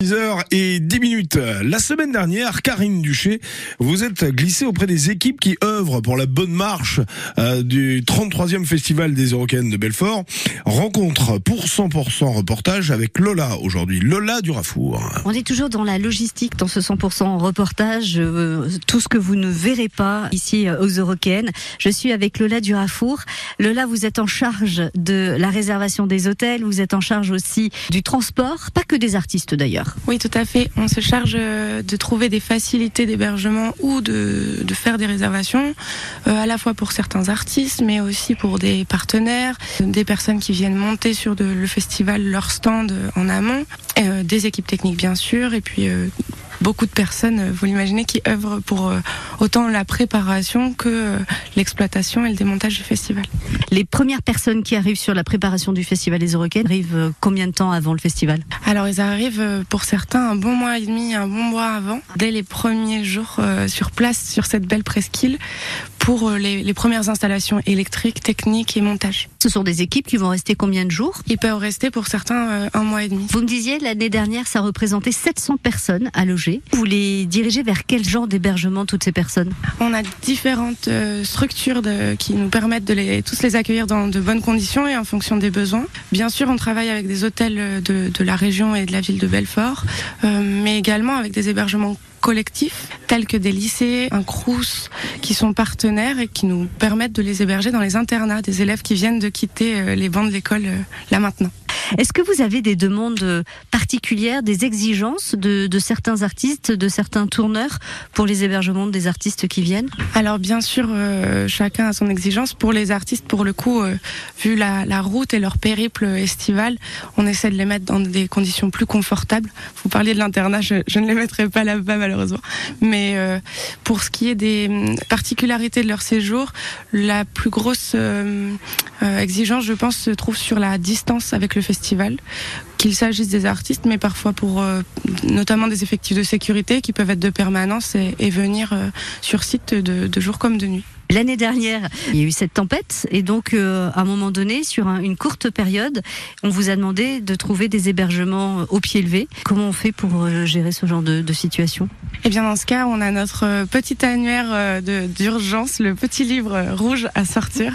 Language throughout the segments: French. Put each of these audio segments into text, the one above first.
6h et 10 minutes. La semaine dernière, Karine Duché, vous êtes glissée auprès des équipes qui œuvrent pour la bonne marche euh, du 33e Festival des Eurocaines de Belfort. Rencontre pour 100% reportage avec Lola aujourd'hui. Lola du Rafour. On est toujours dans la logistique, dans ce 100% reportage. euh, tout ce que vous ne verrez pas ici euh, aux Eurocaines. Je suis avec Lola du Rafour. Lola, vous êtes en charge de la réservation des hôtels. Vous êtes en charge aussi du transport, pas que des artistes d'ailleurs. Oui, tout à fait. On se charge euh, de trouver des facilités d'hébergement ou de, faire des réservations, euh, à la fois pour certains artistes, mais aussi pour des partenaires, des personnes qui viennent monter sur le festival leur stand euh, en amont, des équipes techniques bien sûr, et puis beaucoup de personnes, euh, vous l'imaginez, qui œuvrent pour euh, autant la préparation que euh, l'exploitation et le démontage du festival. Les premières personnes qui arrivent sur la préparation du Festival des Eurocaines arrivent combien de temps avant le festival? Alors ils arrivent pour certains un bon mois et demi, un bon mois avant, dès les premiers jours sur place sur cette belle presqu'île pour les, les premières installations électriques, techniques et montage. Ce sont des équipes qui vont rester combien de jours? Ils peuvent rester pour certains un mois et demi. Vous me disiez, l'année dernière, ça représentait 700 personnes à loger. Vous les dirigez vers quel genre d'hébergement, toutes ces personnes? On a différentes euh, structures qui nous permettent de les, tous les accueillir dans de bonnes conditions et en fonction des besoins. Bien sûr, on travaille avec des hôtels euh, de, la région et de la ville de Belfort, euh, mais également avec des hébergements collectifs tels que des lycées, un crous qui sont partenaires et qui nous permettent de les héberger dans les internats des élèves qui viennent de quitter les bancs de l'école là maintenant. Est-ce que vous avez des demandes euh, particulières, des exigences de, certains artistes, de certains tourneurs pour les hébergements des artistes qui viennent? Alors bien sûr, euh, chacun a son exigence. Pour les artistes, pour le coup, euh, vu la, route et leur périple estival, on essaie de les mettre dans des conditions plus confortables. Vous parliez de l'internat, je, ne les mettrai pas là-bas malheureusement. Mais pour ce qui est des hum, particularités de leur séjour, la plus grosse exigence, je pense, se trouve sur la distance avec le festival. Qu'il s'agisse des artistes, mais parfois pour euh, notamment des effectifs de sécurité qui peuvent être de permanence et, et venir euh, sur site de, de jour comme de nuit. L'année dernière, il y a eu cette tempête et donc euh, à un moment donné, sur un- une courte période, on vous a demandé de trouver des hébergements au pied levé. Comment on fait pour gérer ce genre de, de situation? Eh bien, dans ce cas, on a notre petit annuaire d'urgence, le petit livre rouge à sortir.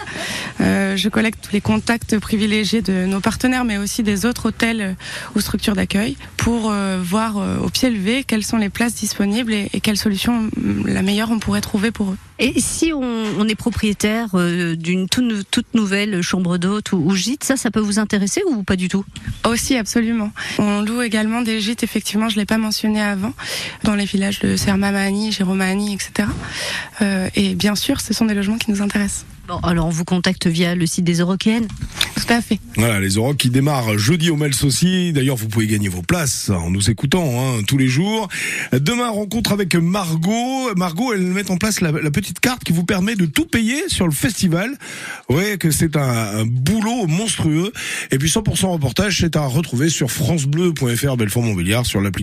Euh, je collecte tous les contacts privilégiés de nos partenaires, mais aussi des autres hôtels euh, ou structures d'accueil pour euh, voir au pied levé quelles sont les places disponibles et, et quelle solution mm, la meilleure on pourrait trouver pour eux. Et si on, on est propriétaire d'une toute nouvelle chambre d'hôte ou, ou gîte, ça, ça peut vous intéresser ou pas du tout? Aussi, absolument. On loue également des gîtes, effectivement, je ne l'ai pas mentionné avant, dans les villages de Sermamani, Géromani, etc. Euh, et bien sûr, ce sont des logements qui nous intéressent. Bon, alors on vous contacte via le site des Eurocaines. Tout à fait. Voilà, les Eurocs qui démarrent jeudi au Mels aussi. D'ailleurs, vous pouvez gagner vos places en nous écoutant hein, tous les jours. Demain, rencontre avec Margot. Margot, elle met en place la, petite carte qui vous permet de tout payer sur le festival. Vous voyez que c'est un, un boulot monstrueux. Et puis 100% reportage, c'est à retrouver sur francebleu.fr Belfort Montbéliard sur l'application.